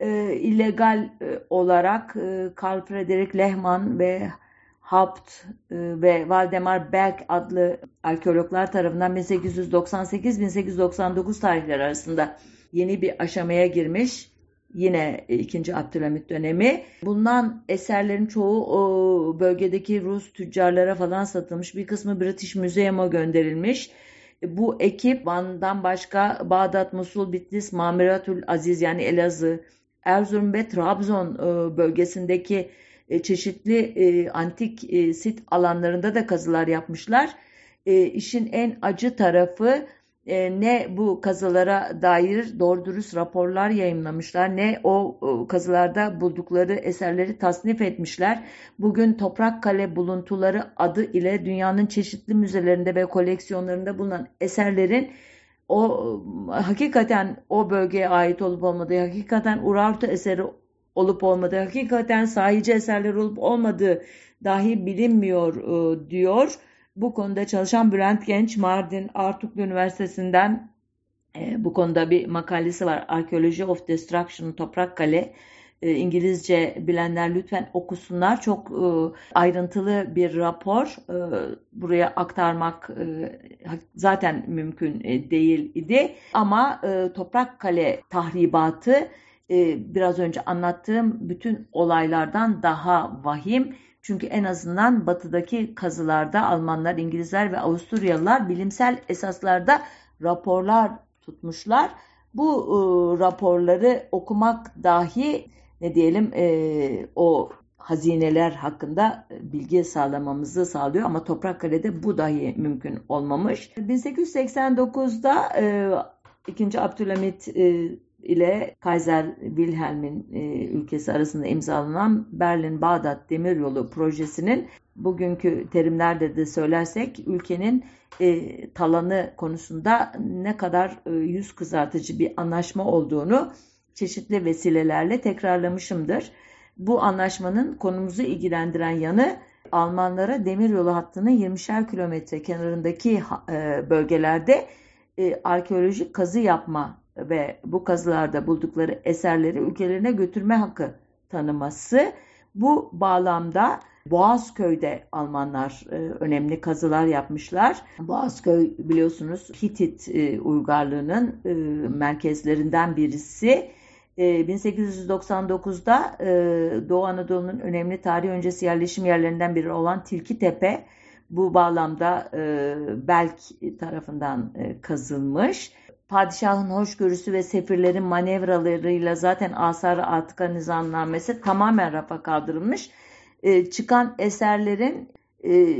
e, illegal olarak e, Karl Friedrich Lehmann ve Haupt e, ve Valdemar Berg adlı arkeologlar tarafından 1898-1899 tarihleri arasında yeni bir aşamaya girmiş. Yine 2. Abdülhamit dönemi. Bulunan eserlerin çoğu o bölgedeki Rus tüccarlara falan satılmış. Bir kısmı British Museum'a gönderilmiş. Bu ekip Van'dan başka Bağdat, Musul, Bitlis, Mamiratül Aziz yani Elazığ, Erzurum ve Trabzon e, bölgesindeki e, çeşitli e, antik sit alanlarında da kazılar yapmışlar. İşin en acı tarafı ne bu kazılara dair doğru dürüst raporlar yayınlamışlar ne o kazılarda buldukları eserleri tasnif etmişler. Bugün Toprak Kale buluntuları adı ile dünyanın çeşitli müzelerinde ve koleksiyonlarında bulunan eserlerin o hakikaten o bölgeye ait olup olmadığı, hakikaten Urartu eseri olup olmadığı, hakikaten sahici eserler olup olmadığı dahi bilinmiyor e, diyor. Bu konuda çalışan Bülent Genç Mardin Artuklu Üniversitesi'nden e, bu konuda bir makalesi var. Archaeology of Destruction Toprak Kale e, İngilizce bilenler lütfen okusunlar. Çok e, ayrıntılı bir rapor. E, buraya aktarmak zaten mümkün değil idi. Ama Toprak Kale tahribatı biraz önce anlattığım bütün olaylardan daha vahim. Çünkü en azından batıdaki kazılarda Almanlar, İngilizler ve Avusturyalılar bilimsel esaslarda raporlar tutmuşlar. Bu e, raporları okumak dahi ne diyelim e, o hazineler hakkında bilgi sağlamamızı sağlıyor ama Toprakkale'de bu dahi mümkün olmamış. 1889'da e, 2. Abdülhamit e, ile Kaiser Wilhelm'in e, ülkesi arasında imzalanan Berlin-Bağdat Demiryolu projesinin bugünkü terimlerde de söylersek ülkenin e, talanı konusunda ne kadar e, yüz kızartıcı bir anlaşma olduğunu çeşitli vesilelerle tekrarlamışımdır. Bu anlaşmanın konumuzu ilgilendiren yanı Almanlara demiryolu hattının 20'şer kilometre kenarındaki bölgelerde arkeolojik kazı yapma ve bu kazılarda buldukları eserleri ülkelerine götürme hakkı tanıması. Bu bağlamda Boğazköy'de Almanlar e, önemli kazılar yapmışlar. Boğazköy biliyorsunuz Hitit uygarlığının merkezlerinden birisi. 1899'da e, e, Doğu Anadolu'nun önemli tarih öncesi yerleşim yerlerinden biri olan Tilki Tepe bu bağlamda e, Belk tarafından kazılmış. Padişahın hoşgörüsü ve sefirlerin manevralarıyla zaten Asar-ı Atıka nizamnamesi tamamen rafa kaldırılmış. Çıkan eserlerin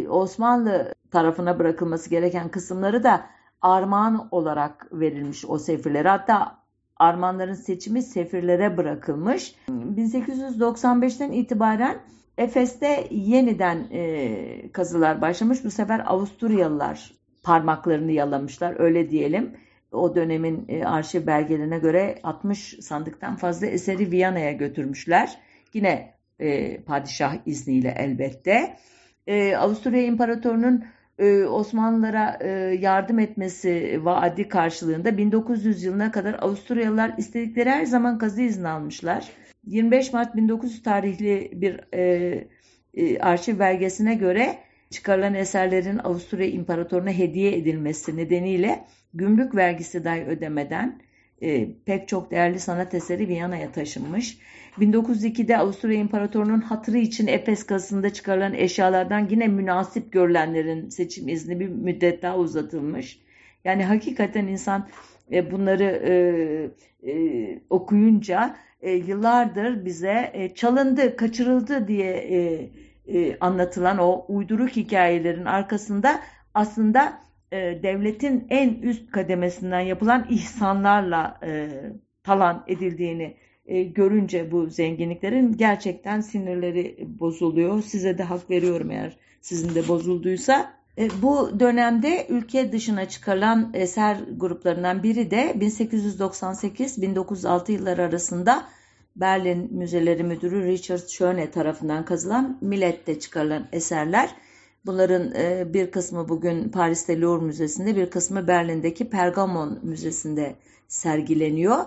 Osmanlı tarafına bırakılması gereken kısımları da armağan olarak verilmiş o sefirlere. Hatta Armanların seçimi sefirlere bırakılmış. 1895'ten itibaren Efes'te yeniden e, kazılar başlamış. Bu sefer Avusturyalılar parmaklarını yalamışlar öyle diyelim. O dönemin e, arşiv belgelerine göre 60 sandıktan fazla eseri Viyana'ya götürmüşler. Yine e, padişah izniyle elbette. E, Avusturya İmparatorunun e, Osmanlılara e, yardım etmesi vaadi karşılığında 1900 yılına kadar Avusturyalılar istedikleri her zaman kazı izni almışlar. 25 Mart 1900 tarihli bir e, arşiv belgesine göre çıkarılan eserlerin Avusturya İmparatoruna hediye edilmesi nedeniyle gümrük vergisi dahi ödemeden e, pek çok değerli sanat eseri Viyana'ya taşınmış. 1902'de Avusturya İmparatorluğu'nun hatırı için Efes kazısında çıkarılan eşyalardan yine münasip görülenlerin seçim izni bir müddet daha uzatılmış. Yani hakikaten insan e, bunları e, e, okuyunca e, yıllardır bize e, çalındı, kaçırıldı diye e, e, anlatılan o uyduruk hikayelerin arkasında aslında e, devletin en üst kademesinden yapılan ihsanlarla e, talan edildiğini e, görünce bu zenginliklerin gerçekten sinirleri bozuluyor. Size de hak veriyorum eğer sizin de bozulduysa. E, bu dönemde ülke dışına çıkarılan eser gruplarından biri de 1898-1906 yılları arasında Berlin Müzeleri Müdürü Richard Schöne tarafından kazılan Millet'te çıkarılan eserler. Bunların e, bir kısmı bugün Paris'te Louvre Müzesi'nde, bir kısmı Berlin'deki Pergamon Müzesi'nde sergileniyor.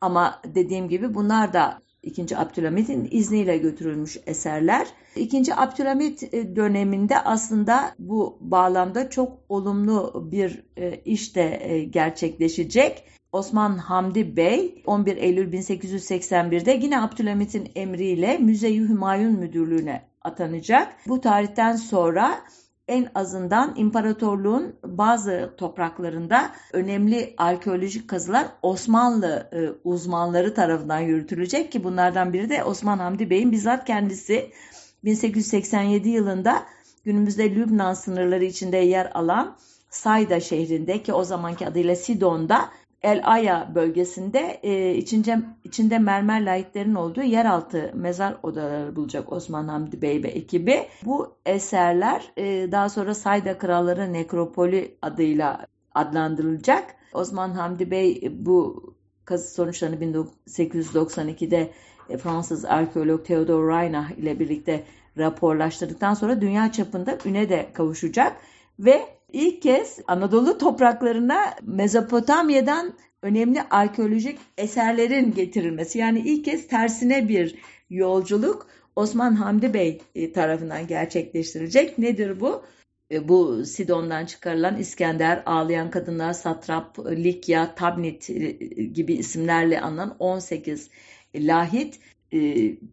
Ama dediğim gibi bunlar da İkinci Abdülhamit'in izniyle götürülmüş eserler. İkinci Abdülhamit e, döneminde aslında bu bağlamda çok olumlu bir e, iş de gerçekleşecek. Osman Hamdi Bey 11 Eylül 1881'de yine Abdülhamit'in emriyle Müze-i Hümayun Müdürlüğü'ne atanacak. Bu tarihten sonra en azından imparatorluğun bazı topraklarında önemli arkeolojik kazılar Osmanlı e, uzmanları tarafından yürütülecek ki bunlardan biri de Osman Hamdi Bey'in bizzat kendisi 1887 yılında günümüzde Lübnan sınırları içinde yer alan Sayda şehrinde ki o zamanki adıyla Sidon'da El Aya bölgesinde e, içince, içinde mermer layıkların olduğu yeraltı mezar odaları bulacak Osman Hamdi Bey ve ekibi. Bu eserler e, daha sonra Sayda Kralları Nekropoli adıyla adlandırılacak. Osman Hamdi Bey bu kazı sonuçlarını 1892'de e, Fransız arkeolog Theodore Reinach ile birlikte raporlaştırdıktan sonra dünya çapında üne de kavuşacak ve ilk kez Anadolu topraklarına Mezopotamya'dan önemli arkeolojik eserlerin getirilmesi. Yani ilk kez tersine bir yolculuk Osman Hamdi Bey e, tarafından gerçekleştirilecek. Nedir bu? E, bu Sidon'dan çıkarılan İskender, Ağlayan Kadınlar, Satrap, Likya, Tabnit e, gibi isimlerle anılan 18 lahit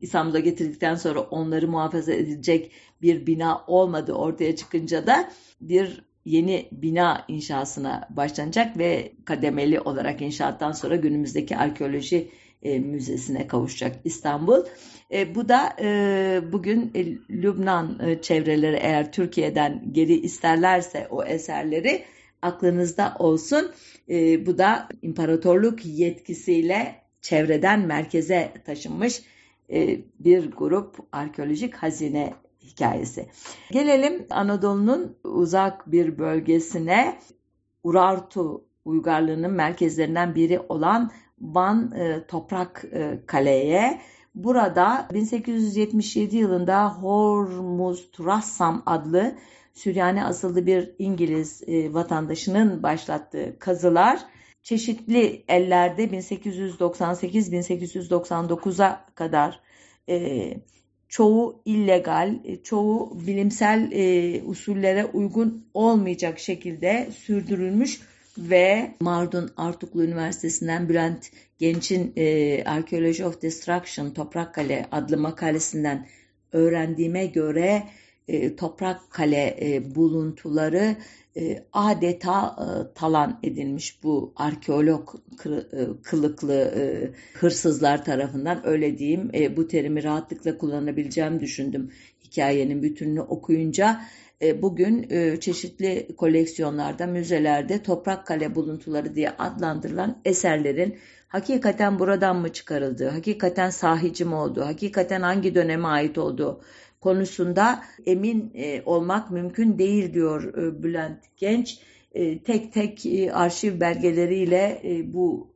İstanbul'a getirdikten sonra onları muhafaza edilecek bir bina olmadı ortaya çıkınca da bir yeni bina inşasına başlanacak ve kademeli olarak inşaattan sonra günümüzdeki arkeoloji e, müzesine kavuşacak İstanbul. E, bu da e, bugün e, Lübnan e, çevreleri eğer Türkiye'den geri isterlerse o eserleri aklınızda olsun. E, bu da imparatorluk yetkisiyle çevreden merkeze taşınmış e, bir grup arkeolojik hazine hikayesi. Gelelim Anadolu'nun uzak bir bölgesine Urartu uygarlığının merkezlerinden biri olan Van e, Toprak e, Kale'ye. Burada 1877 yılında Hormuz Turassam adlı Süryani asıllı bir İngiliz e, vatandaşının başlattığı kazılar çeşitli ellerde 1898-1899'a kadar e, çoğu illegal, e, çoğu bilimsel e, usullere uygun olmayacak şekilde sürdürülmüş ve Mardun Artuklu Üniversitesi'nden Bülent Genç'in e, Archaeology of Destruction Toprakkale adlı makalesinden öğrendiğime göre e, Toprakkale e, buluntuları e, adeta e, talan edilmiş bu arkeolog e, kılıklı hırsızlar tarafından. Öyle diyeyim bu terimi rahatlıkla kullanabileceğimi düşündüm hikayenin bütününü okuyunca. Bugün çeşitli koleksiyonlarda müzelerde toprak kale buluntuları diye adlandırılan eserlerin hakikaten buradan mı çıkarıldığı, hakikaten sahici mi olduğu, hakikaten hangi döneme ait olduğu konusunda emin e, olmak mümkün değil diyor e, Bülent Genç. E, tek tek arşiv belgeleriyle bu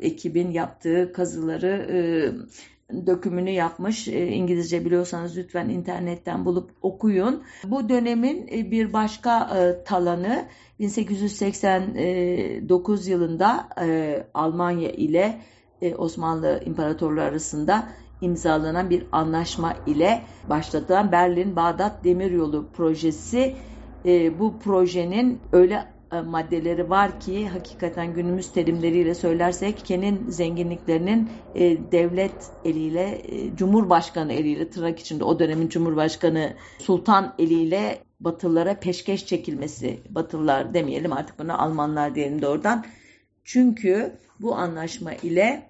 ekibin yaptığı kazıları dökümünü yapmış. İngilizce biliyorsanız lütfen internetten bulup okuyun. Bu dönemin bir başka talanı 1889 yılında Almanya ile Osmanlı İmparatorluğu arasında imzalanan bir anlaşma ile başlatılan Berlin-Bağdat Demiryolu projesi e, bu projenin öyle e, maddeleri var ki hakikaten günümüz terimleriyle söylersek ülkenin zenginliklerinin e, devlet eliyle, e, Cumhurbaşkanı eliyle tırnak içinde o dönemin Cumhurbaşkanı Sultan eliyle Batılılara peşkeş çekilmesi, Batılılar demeyelim artık buna Almanlar diyelim doğrudan. Çünkü bu anlaşma ile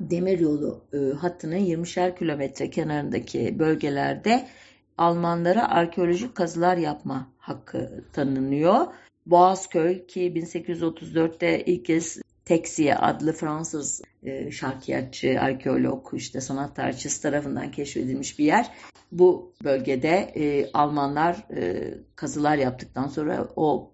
demiryolu e, hattının 20'şer kilometre kenarındaki bölgelerde Almanlara arkeolojik kazılar yapma hakkı tanınıyor. Boğazköy ki 1834'te ilk kez Texier adlı Fransız e, şarkiyatçı, arkeolog, işte sanat tarihçisi tarafından keşfedilmiş bir yer. Bu bölgede e, Almanlar e, kazılar yaptıktan sonra o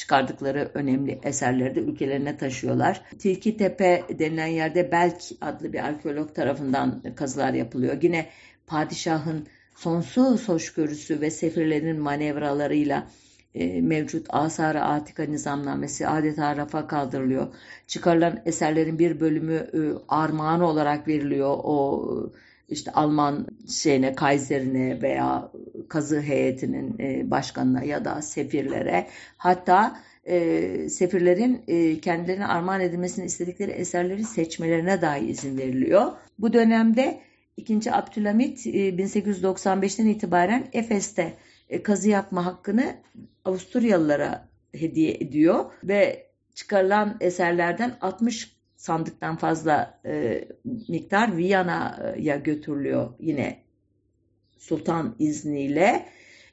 çıkardıkları önemli eserleri de ülkelerine taşıyorlar. Tilki Tepe denilen yerde Belk adlı bir arkeolog tarafından kazılar yapılıyor. Yine padişahın sonsuz hoşgörüsü ve sefirlerin manevralarıyla e, mevcut Asar-ı Atika nizamnamesi adeta rafa kaldırılıyor. Çıkarılan eserlerin bir bölümü e, armağan olarak veriliyor o işte Alman şeyine, Kaiser'ine veya kazı heyetinin e, başkanına ya da sefirlere hatta e, sefirlerin e, kendilerine armağan edilmesini istedikleri eserleri seçmelerine dahi izin veriliyor. Bu dönemde 2. Abdülhamit e, 1895'ten itibaren Efes'te e, kazı yapma hakkını Avusturyalılara hediye ediyor ve çıkarılan eserlerden 60 sandıktan fazla e, miktar Viyana'ya götürülüyor yine sultan izniyle.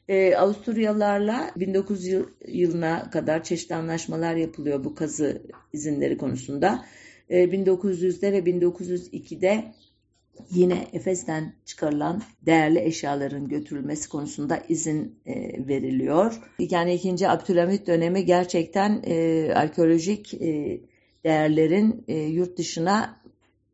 E, Avusturyalılarla 1900 yılına kadar çeşitli anlaşmalar yapılıyor bu kazı izinleri konusunda. E, 1900'de ve 1902'de yine Efes'ten çıkarılan değerli eşyaların götürülmesi konusunda izin e, veriliyor. Yani 2. Abdülhamit dönemi gerçekten e, arkeolojik e, değerlerin e, yurt dışına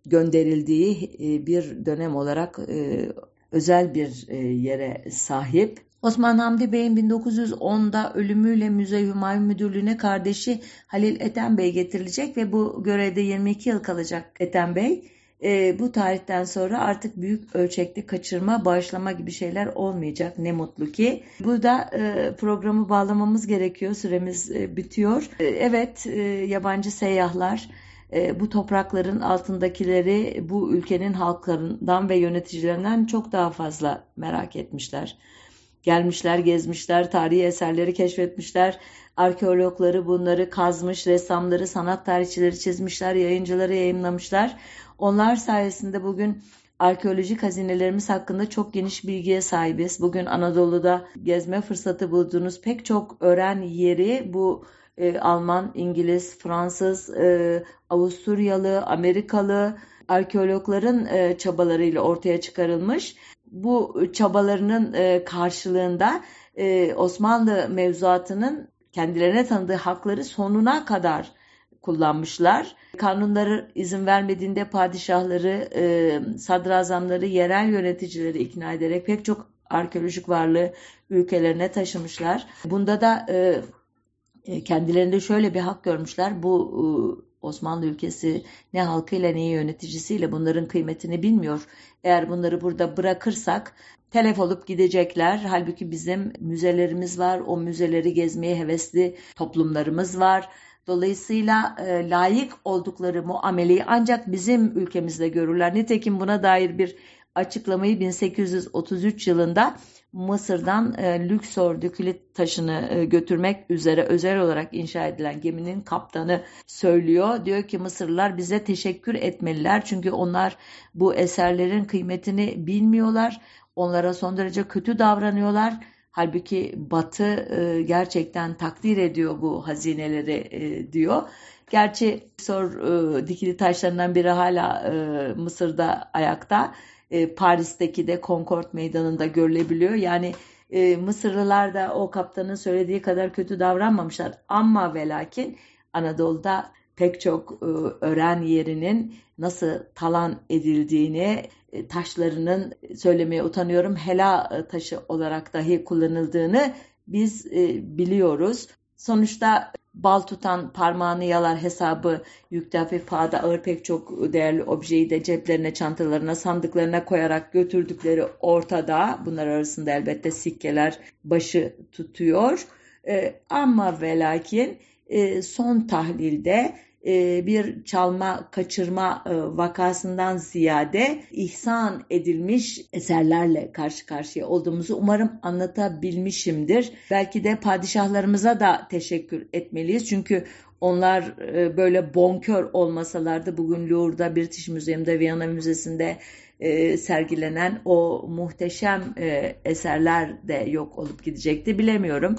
gönderildiği e, bir dönem olarak e, özel bir e, yere sahip. Osman Hamdi Bey'in 1910'da ölümüyle Müze Hümayun Müdürlüğü'ne kardeşi Halil Ethem Bey getirilecek ve bu görevde 22 yıl kalacak Ethem Bey. E, bu tarihten sonra artık büyük ölçekli kaçırma, bağışlama gibi şeyler olmayacak. Ne mutlu ki. Burada e, programı bağlamamız gerekiyor. Süremiz e, bitiyor. E, evet, e, yabancı seyyahlar e, bu toprakların altındakileri bu ülkenin halklarından ve yöneticilerinden çok daha fazla merak etmişler. Gelmişler, gezmişler, tarihi eserleri keşfetmişler. Arkeologları bunları kazmış, ressamları, sanat tarihçileri çizmişler, yayıncıları yayınlamışlar. Onlar sayesinde bugün arkeolojik hazinelerimiz hakkında çok geniş bilgiye sahibiz. Bugün Anadolu'da gezme fırsatı bulduğunuz pek çok öğren yeri bu e, Alman, İngiliz, Fransız, e, Avusturyalı, Amerikalı arkeologların e, çabalarıyla ortaya çıkarılmış. Bu çabalarının e, karşılığında e, Osmanlı mevzuatının kendilerine tanıdığı hakları sonuna kadar kullanmışlar. Kanunları izin vermediğinde padişahları, e, sadrazamları, yerel yöneticileri ikna ederek pek çok arkeolojik varlığı ülkelerine taşımışlar. Bunda da e, e kendilerinde şöyle bir hak görmüşler. Bu e, Osmanlı ülkesi ne halkıyla ne yöneticisiyle bunların kıymetini bilmiyor. Eğer bunları burada bırakırsak telef olup gidecekler. Halbuki bizim müzelerimiz var. O müzeleri gezmeye hevesli toplumlarımız var. Dolayısıyla e, layık oldukları muameleyi ancak bizim ülkemizde görürler. Nitekim buna dair bir açıklamayı 1833 yılında Mısır'dan e, Lüksor dökülit taşını e, götürmek üzere özel olarak inşa edilen geminin kaptanı söylüyor. Diyor ki Mısırlılar bize teşekkür etmeliler çünkü onlar bu eserlerin kıymetini bilmiyorlar. Onlara son derece kötü davranıyorlar Halbuki Batı e, gerçekten takdir ediyor bu hazineleri e, diyor. Gerçi Sor e, dikili taşlarından biri hala Mısır'da ayakta. Paris'teki de Concord Meydanı'nda görülebiliyor. Yani Mısırlılar da o kaptanın söylediği kadar kötü davranmamışlar. Ama ve lakin Anadolu'da pek çok öğren yerinin nasıl talan edildiğini, taşlarının söylemeye utanıyorum hela e, taşı olarak dahi kullanıldığını biz biliyoruz. Sonuçta bal tutan parmağını yalar hesabı yükte hafif pahada ağır pek çok değerli objeyi de ceplerine, çantalarına, sandıklarına koyarak götürdükleri ortada. Bunlar arasında elbette sikkeler başı tutuyor. ama ve lakin son tahlilde e, bir çalma, kaçırma e, vakasından ziyade ihsan edilmiş eserlerle karşı karşıya olduğumuzu umarım anlatabilmişimdir. Belki de padişahlarımıza da teşekkür etmeliyiz. Çünkü onlar e, böyle bonkör olmasalardı bugün Louvre'da, British Museum'da, Viyana Müzesi'nde sergilenen o muhteşem eserler de yok olup gidecekti bilemiyorum.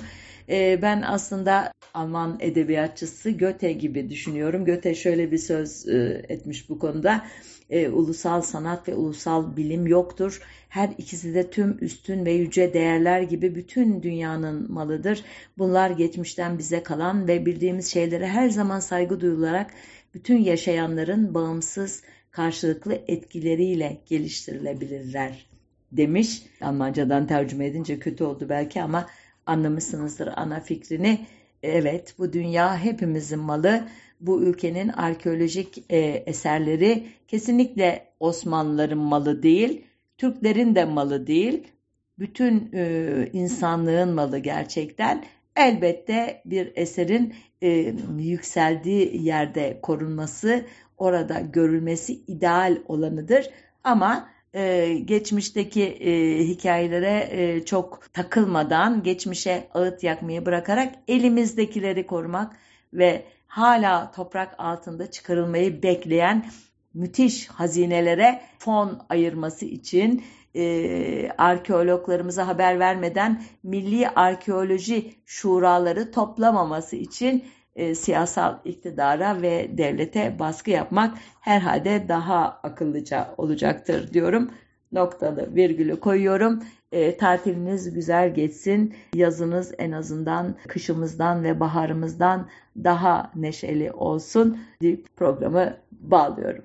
E, ben aslında Alman edebiyatçısı Goethe gibi düşünüyorum. Goethe şöyle bir söz e, etmiş bu konuda. e, ulusal sanat ve ulusal bilim yoktur. Her ikisi de tüm üstün ve yüce değerler gibi bütün dünyanın malıdır. Bunlar geçmişten bize kalan ve bildiğimiz şeylere her zaman saygı duyularak bütün yaşayanların bağımsız karşılıklı etkileriyle geliştirilebilirler demiş. Almancadan tercüme edince kötü oldu belki ama anlamışsınızdır ana fikrini. Evet bu dünya hepimizin malı. Bu ülkenin arkeolojik e, eserleri kesinlikle Osmanlıların malı değil, Türklerin de malı değil. Bütün e, insanlığın malı gerçekten. Elbette bir eserin e, yükseldiği yerde korunması, orada görülmesi ideal olanıdır. Ama e, geçmişteki e, hikayelere e, çok takılmadan, geçmişe ağıt yakmayı bırakarak elimizdekileri korumak ve hala toprak altında çıkarılmayı bekleyen müthiş hazinelere fon ayırması için e, arkeologlarımıza haber vermeden milli arkeoloji şuraları toplamaması için e, siyasal iktidara ve devlete baskı yapmak herhalde daha akıllıca olacaktır diyorum. Noktalı virgülü koyuyorum. E, tatiliniz güzel geçsin. Yazınız en azından kışımızdan ve baharımızdan daha neşeli olsun. Programı bağlıyorum.